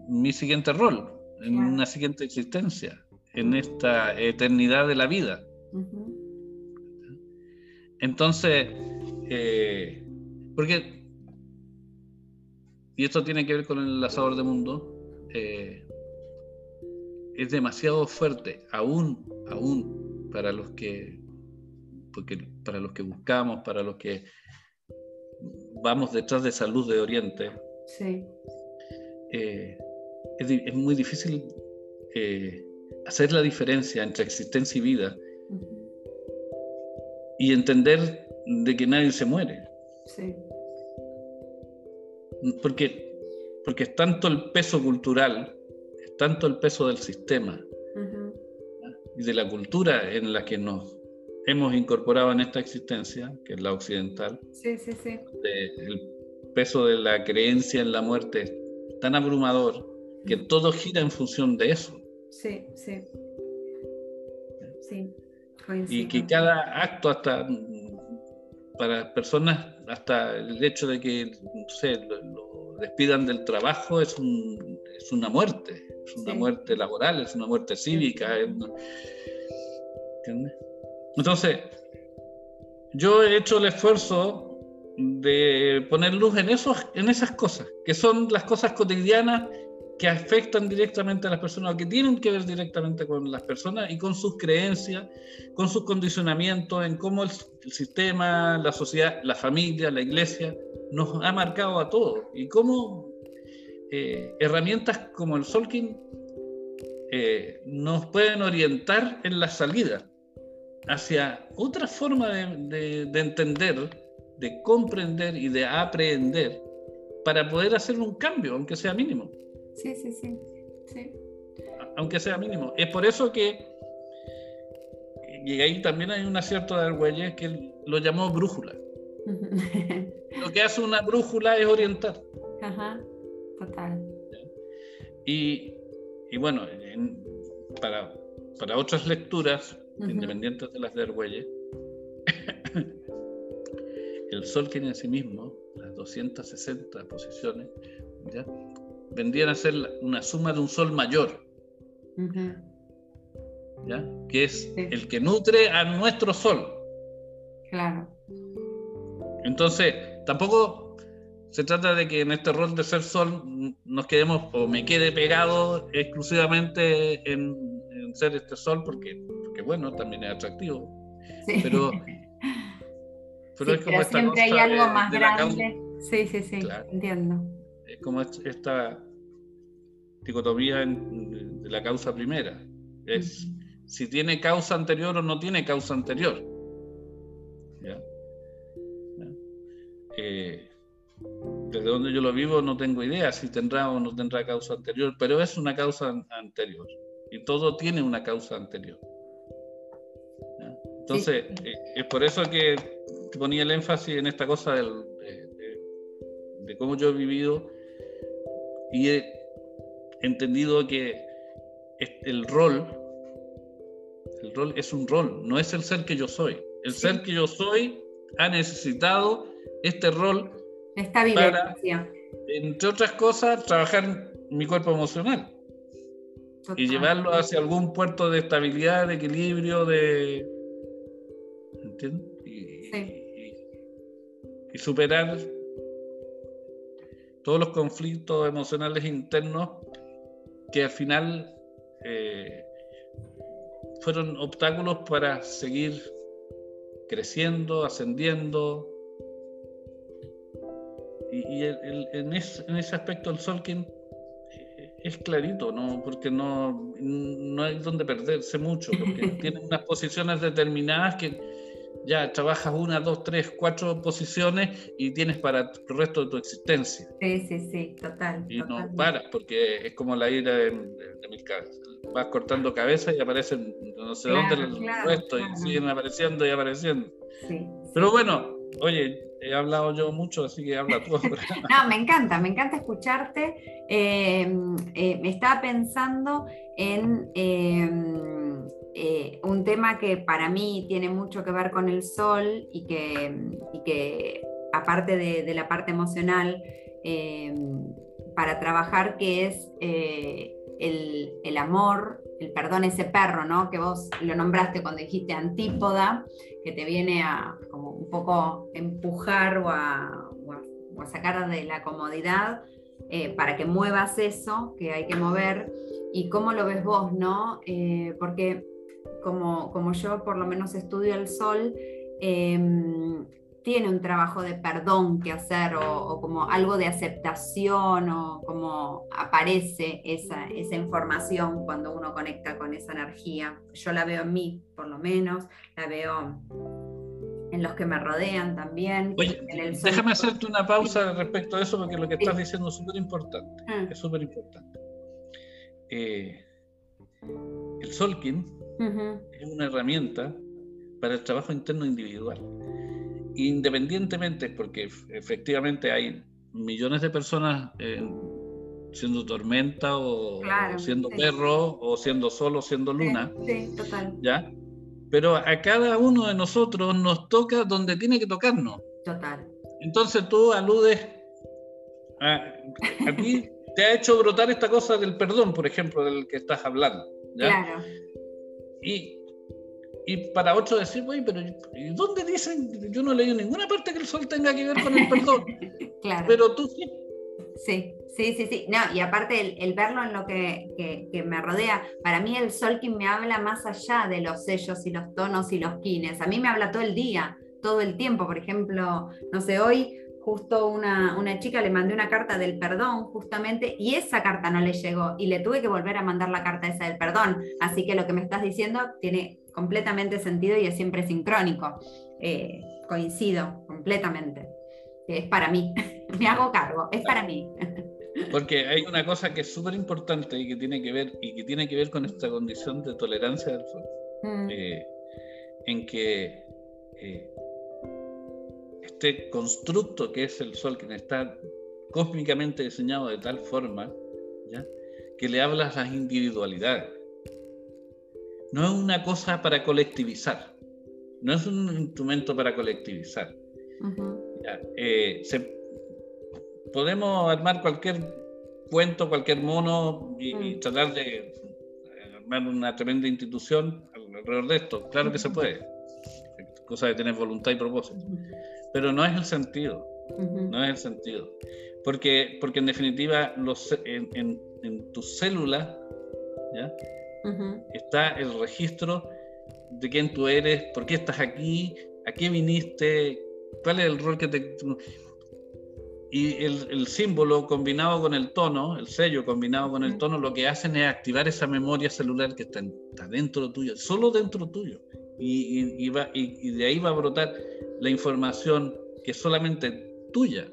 mi siguiente rol, en una siguiente existencia, en esta eternidad de la vida. Entonces, eh, porque y esto tiene que ver con el enlazador de mundo, eh, es demasiado fuerte, aún, aún para los que, porque para los que buscamos, para los que vamos detrás de esa luz de Oriente. Sí. Eh, es, muy difícil eh, hacer la diferencia entre existencia y vida y entender de que nadie se muere. Sí. Porque, porque es tanto el peso cultural, es tanto el peso del sistema y de la cultura en la que nos hemos incorporado en esta existencia, que es la occidental. Sí, sí, sí. el peso de la creencia en la muerte es tan abrumador que todo gira en función de eso. Sí, sí. Sí. Y que cada acto, hasta para personas, hasta el hecho de que, no sé, lo, despidan del trabajo es, un, es una muerte, es una muerte laboral, es una muerte cívica. Entonces, yo he hecho el esfuerzo de poner luz en, esos, en esas cosas, que son las cosas cotidianas que afectan directamente a las personas, que tienen que ver directamente con las personas y con sus creencias, con sus condicionamientos, en cómo el, sistema, la sociedad, la familia, la iglesia nos ha marcado a todos y cómo eh, herramientas como el Solkin eh, nos pueden orientar en la salida hacia otra forma de, de entender, de comprender y de aprender para poder hacer un cambio, aunque sea mínimo. Sí, sí, sí. sí. Aunque sea mínimo. Es por eso que, y ahí también hay un acierto de Argüelles que lo llamó brújula. lo que hace una brújula es orientar. Ajá, total. Y, y bueno, para, para otras lecturas, independientes de las de Argüelles, el Sol tiene en sí mismo las 260 posiciones, ¿ya? Vendrían a ser una suma de un sol mayor, ¿ya? que es el que nutre a nuestro sol. Claro. Entonces, tampoco se trata de que en este rol de ser sol nos quedemos o me quede pegado exclusivamente en, ser este sol, porque, porque, bueno, también es atractivo. Pero, pero es como siempre hay algo más grande. Sí, sí, sí, entiendo como esta dicotomía de la causa primera. Es si tiene causa anterior o no tiene causa anterior. Eh, desde donde yo lo vivo no tengo idea si tendrá o no tendrá causa anterior, pero es una causa anterior. Y todo tiene una causa anterior. Entonces, eh, es por eso que ponía el énfasis en esta cosa de cómo yo he vivido y he entendido que el rol, el rol es un rol, no es el ser que yo soy. El ser que yo soy ha necesitado este rol Esta vivencia. entre otras cosas, trabajar mi cuerpo emocional y llevarlo hacia algún puerto de estabilidad, de equilibrio, de... ¿Entiendes? y superar todos los conflictos emocionales internos que al final eh, fueron obstáculos para seguir creciendo, ascendiendo. Y, en, ese aspecto el Solkin eh, es clarito, ¿no? porque no, no hay donde perderse mucho, porque tiene unas posiciones determinadas que ya trabajas una, dos, tres, cuatro posiciones y tienes para el resto de tu existencia. Sí, sí, sí, total. Y no paras, porque es como la ira de, mis cabezas. Vas cortando cabezas y aparecen no sé dónde el resto y siguen apareciendo y apareciendo. Sí, Pero bueno, oye, he hablado yo mucho, así que habla tú. no, me encanta, me encanta escucharte. Eh, eh, me estaba pensando en eh, eh, un tema que para mí tiene mucho que ver con el sol y que, aparte de, la parte emocional, eh, para trabajar, que es eh, el, amor, el perdón, ese perro, ¿no? Que vos lo nombraste cuando dijiste antípoda, que te viene a como un poco empujar o a, sacar de la comodidad para que muevas eso que hay que mover y cómo lo ves vos, ¿no? Porque como, como yo por lo menos estudio el sol, em, tiene un trabajo de perdón que hacer o, como algo de aceptación o como aparece esa, esa, información cuando uno conecta con esa energía. Yo la veo en mí, por lo menos, la veo en los que me rodean también. déjame hacerte una pausa respecto a eso porque lo que estás diciendo es súper importante. Ah. Es súper importante. Eh, el Solkin es una herramienta para el trabajo interno individual. Independientemente, porque efectivamente hay millones de personas siendo tormenta o, siendo perro o siendo sol o siendo luna. Sí, total. ¿Ya? Pero a cada uno de nosotros nos toca donde tiene que tocarnos. Total. Entonces tú aludes a, a ti te ha hecho brotar esta cosa del perdón, por ejemplo, del que estás hablando. Claro. Y, y para otros decir, güey, pero ¿y dónde dicen? Yo no he leído ninguna parte que el sol tenga que ver con el perdón. claro. Pero tú sí. Sí, sí, sí, sí. No, y aparte el, verlo en lo que, que, me rodea, para mí el sol que me habla más allá de los sellos y los tonos y los quines. A mí me habla todo el día, todo el tiempo. Por ejemplo, no sé, hoy justo una, una, chica le mandé una carta del perdón justamente y esa carta no le llegó y le tuve que volver a mandar la carta esa del perdón. Así que lo que me estás diciendo tiene completamente sentido y es siempre sincrónico. Eh, coincido completamente. Es para mí, me hago cargo, es para mí. Porque hay una cosa que es súper importante y que tiene que ver y que tiene que ver con esta condición de tolerancia del mm. eh, en que eh, este constructo que es el Sol, que está cósmicamente diseñado de tal forma que le habla a las individualidades. No es una cosa para colectivizar, no es un instrumento para colectivizar. Eh, podemos armar cualquier cuento, cualquier mono y, y, mm. tratar de armar una tremenda institución alrededor de esto. Claro que se puede, cosa de tener voluntad y propósito. Pero no es el sentido, no es el sentido. Porque, porque en definitiva, los, en, en, tus células ¿ya? está el registro de quién tú eres, por qué estás aquí, a qué viniste, cuál es el rol que te... Y el, el, símbolo combinado con el tono, el sello combinado con el tono, lo que hacen es activar esa memoria celular que está, está dentro tuyo, solo dentro tuyo. Y, y, va, y, de ahí va a brotar la información que es solamente tuya.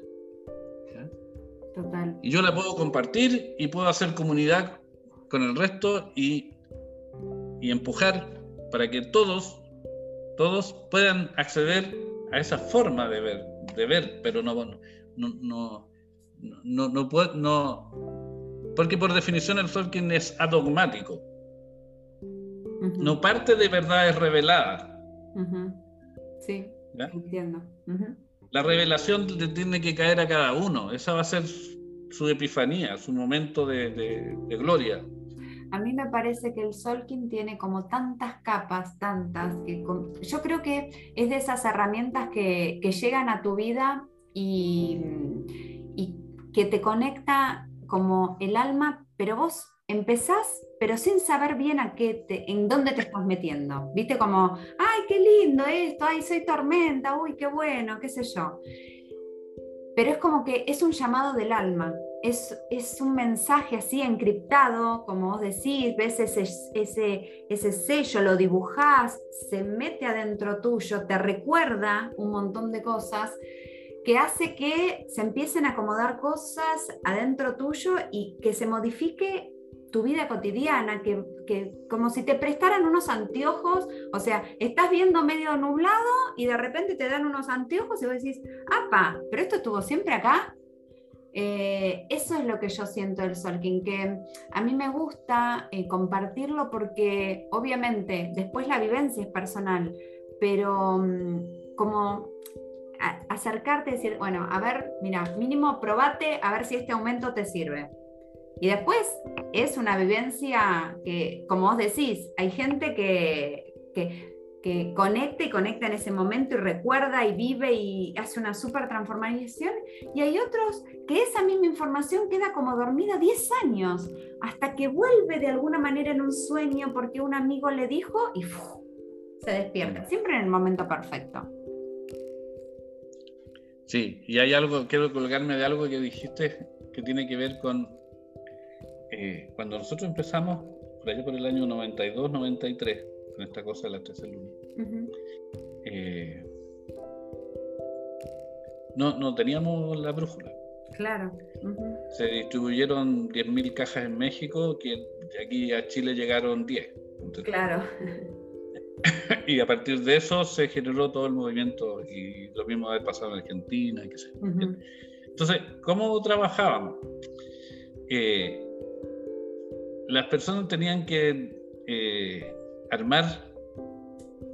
Total. Y yo la puedo compartir y puedo hacer comunidad con el resto y, y empujar para que todos, todos puedan acceder a esa forma de ver, de ver, pero no, no, no, no, no, puede, no, porque por definición el Tolkien es adogmático. No parte de verdades reveladas. Sí. Entiendo. La revelación tiene que caer a cada uno. Esa va a ser su epifanía, su momento de, gloria. A mí me parece que el Solkin tiene como tantas capas, tantas, que yo creo que es de esas herramientas que, llegan a tu vida y, y que te conecta como el alma, pero vos empezás, pero sin saber bien a qué te, en dónde te estás metiendo. Viste como, ay, qué lindo esto, ay, soy tormenta, uy, qué bueno, qué sé yo. Pero es como que es un llamado del alma, es, es un mensaje así encriptado, como vos decís, ves ese, ese, ese sello, lo dibujás, se mete adentro tuyo, te recuerda un montón de cosas que hace que se empiecen a acomodar cosas adentro tuyo y que se modifique tu vida cotidiana, que, como si te prestaran unos anteojos, o sea, estás viendo medio nublado y de repente te dan unos anteojos y vos decís, ¡apa! ¿Pero esto estuvo siempre acá? Eh, eso es lo que yo siento del Solking, que a mí me gusta eh, compartirlo porque obviamente después la vivencia es personal, pero mm, como acercarte y decir, bueno, a ver, mira, mínimo probate a ver si este aumento te sirve. Y después es una vivencia que, como vos decís, hay gente que, que conecta y conecta en ese momento y recuerda y vive y hace una súper transformación. Y hay otros que esa misma información queda como dormida 10 años, hasta que vuelve de alguna manera en un sueño porque un amigo le dijo y se despierta, siempre en el momento perfecto. Sí, y hay algo, quiero colgarme de algo que dijiste que tiene que ver con eh, cuando nosotros empezamos, por allá por el año 92, 93, con esta cosa de la 13 lunas. Eh, no, no teníamos la brújula. Claro. Se distribuyeron 10.000 cajas en México, que de aquí a Chile llegaron 10. claro. y a partir de eso se generó todo el movimiento y lo mismo ha pasado en Argentina. Y qué sé. Entonces, ¿cómo trabajábamos? Eh, las personas tenían que eh, armar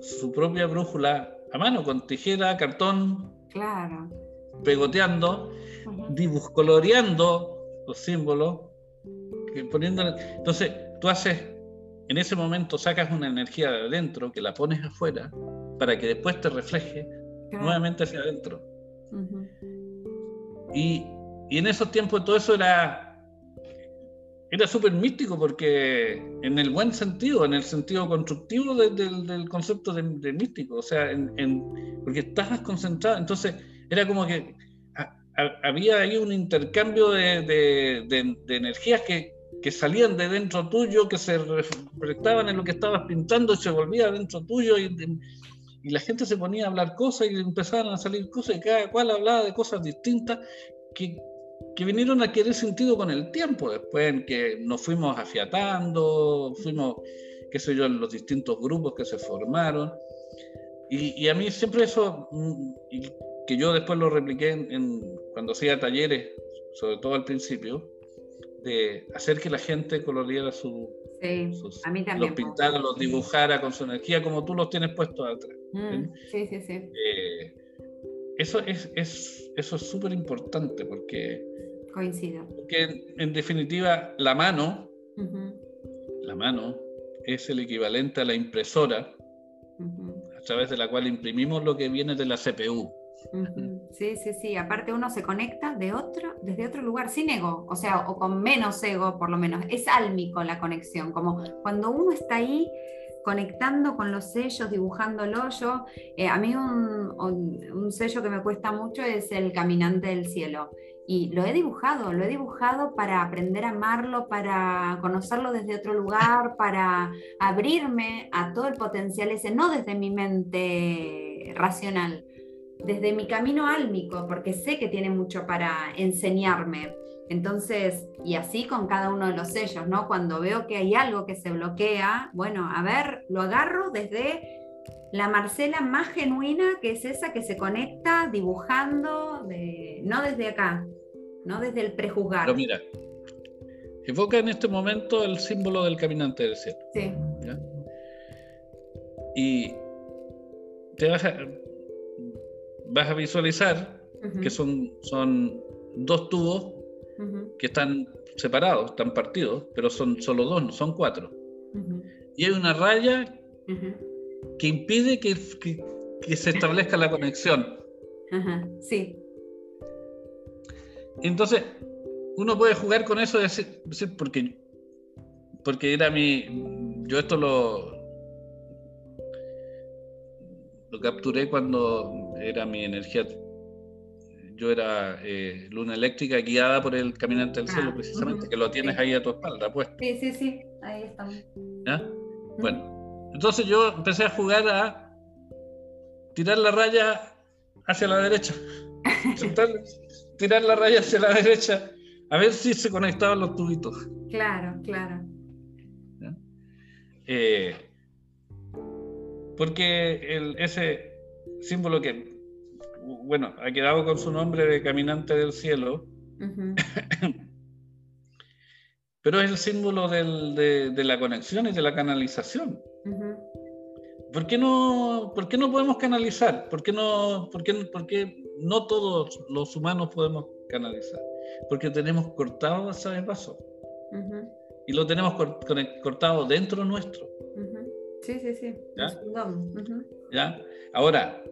su propia brújula a mano, con tijera, cartón, claro. pegoteando, coloreando los símbolos, poniendo, entonces tú haces, en ese momento sacas una energía de adentro que la pones afuera para que después te refleje nuevamente hacia adentro. y, y en esos tiempos todo eso era era súper místico porque en el buen sentido, en el sentido constructivo del concepto de, místico, o sea, en, porque estabas concentrado, entonces era como que había ahí un intercambio de, energías que, que, salían de dentro tuyo, que se reflectaban en lo que estabas pintando y se volvía dentro tuyo y, y la gente se ponía a hablar cosas y empezaban a salir cosas y cada cual hablaba de cosas distintas que, que vinieron a adquirir sentido con el tiempo, después en que nos fuimos afiatando, fuimos, qué sé yo, en los distintos grupos que se formaron. Y, a mí siempre eso, mm, y que yo después lo repliqué en, cuando hacía talleres, sobre todo al principio, de hacer que la gente coloreara su, sus, a mí también, los pintara, los dibujara con su energía, como tú los tienes puestos atrás. Mm, sí, sí, sí. Eh, eso es, es eso es súper importante porque Coincido. Porque en, definitiva la mano, la mano es el equivalente a la impresora a través de la cual imprimimos lo que viene de la CPU. Sí, sí, sí. Aparte uno se conecta de otro, desde otro lugar, sin ego, o sea, o con menos ego por lo menos. Es álmico la conexión, como cuando uno está ahí conectando con los sellos, dibujándolo yo. Eh, a mí un, sello que me cuesta mucho es el Caminante del Cielo. Y lo he dibujado, lo he dibujado para aprender a amarlo, para conocerlo desde otro lugar, para abrirme a todo el potencial ese, no desde mi mente racional, desde mi camino álmico, porque sé que tiene mucho para enseñarme. Entonces, y así con cada uno de los sellos, ¿no? Cuando veo que hay algo que se bloquea, bueno, a ver, lo agarro desde la Marcela más genuina, que es esa que se conecta dibujando, no desde acá, no desde el prejuzgar. Pero mira, evoca en este momento el símbolo del caminante del cielo. Sí. Y te vas a, vas a visualizar que son, son dos tubos que están separados, están partidos, pero son solo dos, no son cuatro. Y hay una raya que impide que, se establezca la conexión. Sí. Entonces, uno puede jugar con eso, decir, porque, porque era mi. Yo esto lo, lo capturé cuando era mi energía yo era eh, luna eléctrica guiada por el caminante del cielo, ah, precisamente, que lo tienes ahí a tu espalda puesto. Sí, sí, sí, ahí estamos. ¿Ya? Bueno, entonces yo empecé a jugar a tirar la raya hacia la derecha. tirar la raya hacia la derecha, a ver si se conectaban los tubitos. Claro, claro. Eh, porque el, ese símbolo que bueno, ha quedado con su nombre de Caminante del Cielo, pero es el símbolo de, la conexión y de la canalización. ¿Por, qué no, ¿Por qué no podemos canalizar? ¿Por qué no, por qué, no todos los humanos podemos canalizar? Porque tenemos cortado ese paso. Y lo tenemos cortado dentro nuestro. Sí, sí, sí. ¿Ya? Ahora,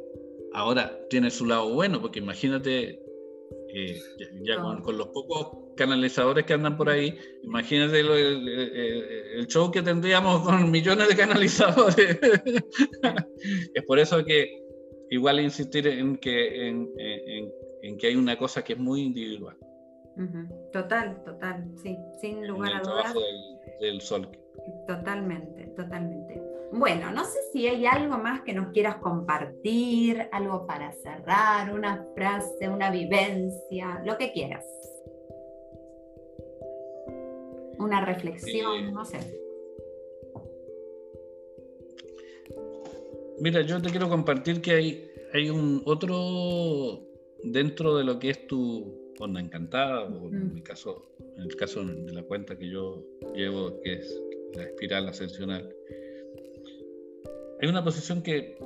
ahora tiene su lado bueno, porque imagínate, eh, ya, con, los pocos canalizadores que andan por ahí, imagínate el, show que tendríamos con millones de canalizadores. es por eso que igual insistir en que, en, que hay una cosa que es muy individual. Total, total, sí, sin lugar a dudas. Del, del sol. Totalmente, totalmente. Bueno, no sé si hay algo más que nos quieras compartir, algo para cerrar, una frase, una vivencia, lo que quieras. Una reflexión, no sé. Mira, yo te quiero compartir que hay, hay un otro dentro de lo que es tu onda encantada, o en mi caso, en el caso de la cuenta que yo llevo, que es la espiral ascensional hay una posición que,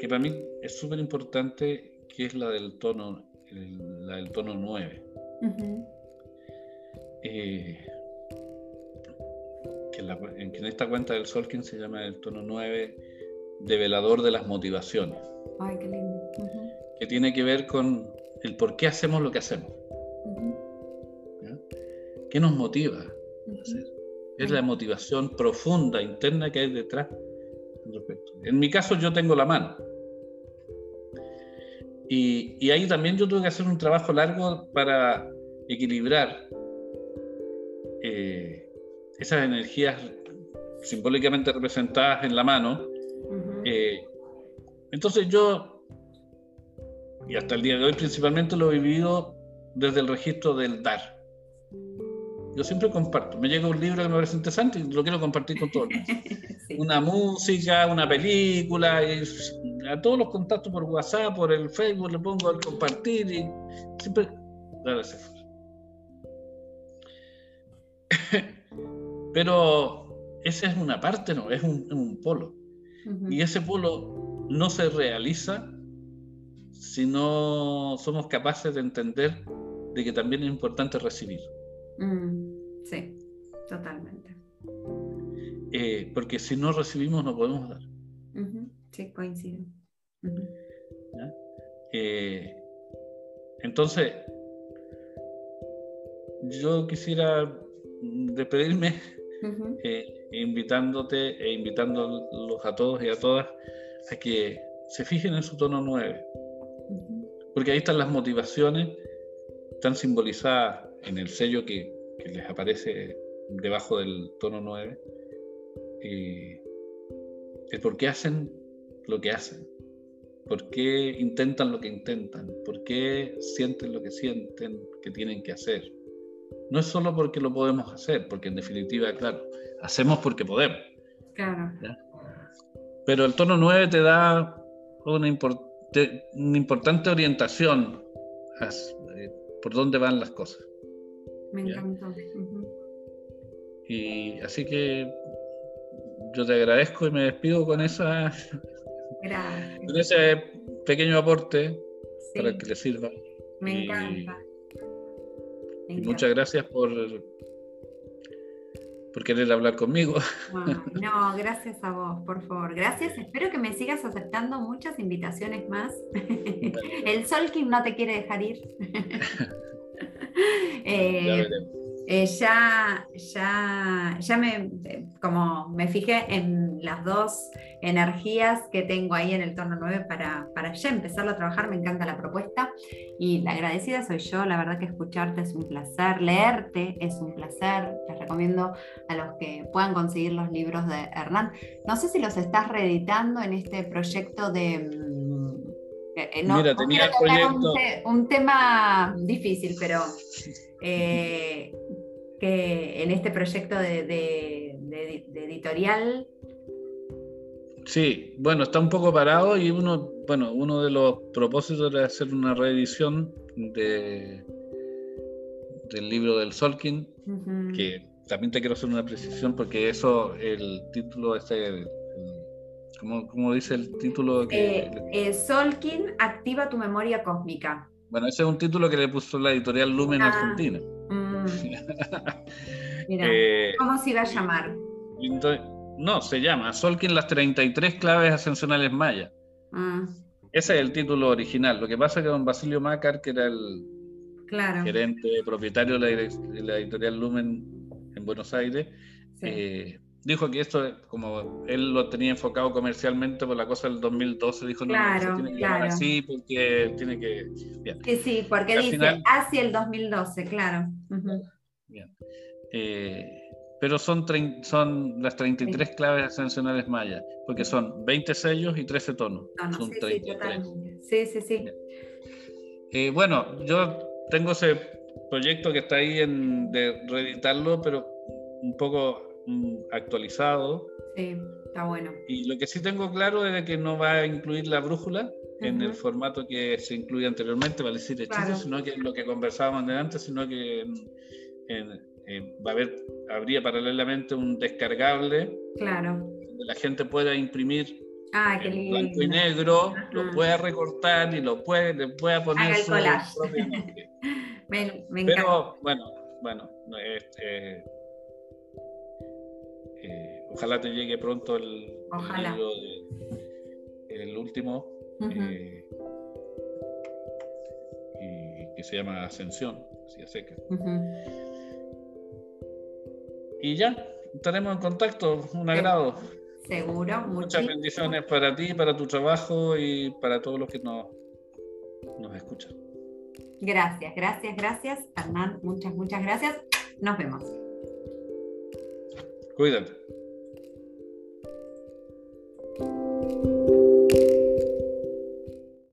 que para mí es súper importante, que es la del tono, la del tono 9. Eh, que, en, esta cuenta del Solkin se llama el tono 9 develador de las motivaciones. Ay, qué lindo. Que tiene que ver con el por qué hacemos lo que hacemos. ¿Qué nos motiva Es la motivación profunda, interna que hay detrás en mi caso yo tengo la mano. Y, ahí también yo tuve que hacer un trabajo largo para equilibrar eh, esas energías simbólicamente representadas en la mano. Eh, entonces yo, y hasta el día de hoy principalmente lo he vivido desde el registro del dar. Yo siempre comparto. Me llega un libro que me parece interesante y lo quiero compartir con todos. Una música, una película, a todos los contactos por WhatsApp, por el Facebook, le pongo al compartir y siempre. Pero esa es una parte, no, es un, polo. Y ese polo no se realiza si no somos capaces de entender de que también es importante recibir. Mm, sí, totalmente. Eh, porque si no recibimos no podemos dar. Sí, coincido. Eh, entonces, yo quisiera despedirme eh, invitándote e invitándolos a todos y a todas a que se fijen en su tono 9. Porque ahí están las motivaciones, están simbolizadas en el sello que, les aparece debajo del tono 9, eh, es por qué hacen lo que hacen, por qué intentan lo que intentan, por qué sienten lo que sienten que tienen que hacer. No es solo porque lo podemos hacer, porque en definitiva, claro, hacemos porque podemos. Claro. Pero el tono 9 te da una, una importante orientación eh, por dónde van las cosas. Me encantó. Y así que yo te agradezco y me despido con esa con ese pequeño aporte para que le sirva. Me encanta. Y muchas gracias por por querer hablar conmigo. no, gracias a vos, por favor. Gracias. Espero que me sigas aceptando muchas invitaciones más. El Solkin no te quiere dejar ir. Eh, eh, ya, ya, ya me, como me fijé en las dos energías que tengo ahí en el torno 9 para, para ya empezarlo a trabajar, me encanta la propuesta y la agradecida soy yo, la verdad que escucharte es un placer, leerte es un placer, les recomiendo a los que puedan conseguir los libros de Hernán. No sé si los estás reeditando en este proyecto de... Eh, no, Mira, tenía proyecto... un, tema difícil, pero eh, que en este proyecto de, editorial. Sí, bueno, está un poco parado y uno, bueno, uno de los propósitos era hacer una reedición de, del libro del Solkin, que también te quiero hacer una precisión porque eso, el título, ¿cómo, dice el título? Que, eh, Solkin activa tu memoria cósmica. Bueno, ese es un título que le puso la editorial Lumen ah, Argentina. Mm. Mira, eh, ¿cómo se iba a llamar? no, se llama Solkin las 33 claves ascensionales mayas. Ah. Ese es el título original. Lo que pasa es que don Basilio Macar, que era el gerente, propietario de la, editorial Lumen en Buenos Aires, eh, dijo que esto, como él lo tenía enfocado comercialmente por la cosa del 2012, dijo, no, no, tiene que claro. así porque tiene que... Sí, sí, porque dice hacia el 2012, claro. Bien. Eh, pero son, son las 33 claves ascensionales mayas, porque son 20 sellos y 13 tonos. son sí, 33. Sí, sí, sí. Eh, bueno, yo tengo ese proyecto que está ahí en, de reeditarlo, pero un poco actualizado. Sí, está bueno. Y lo que sí tengo claro es que no va a incluir la brújula en el formato que se incluye anteriormente, vale decir hechizo, sino que lo que conversábamos antes, sino que en eh, va a haber, habría paralelamente un descargable. Claro. Donde la gente pueda imprimir ah, blanco y negro, lo pueda recortar y lo puede, le pueda poner su propio me, me Pero bueno, bueno, este, eh, ojalá te llegue pronto el, ojalá. el último. Eh, y que se llama Ascensión, así a seca. Y ya, estaremos en contacto. Un agrado. Seguro. Muchas bendiciones para ti, para tu trabajo y para todos los que nos, nos escuchan. Gracias, gracias, gracias. Hernán, muchas, muchas gracias. Nos vemos. Cuídate.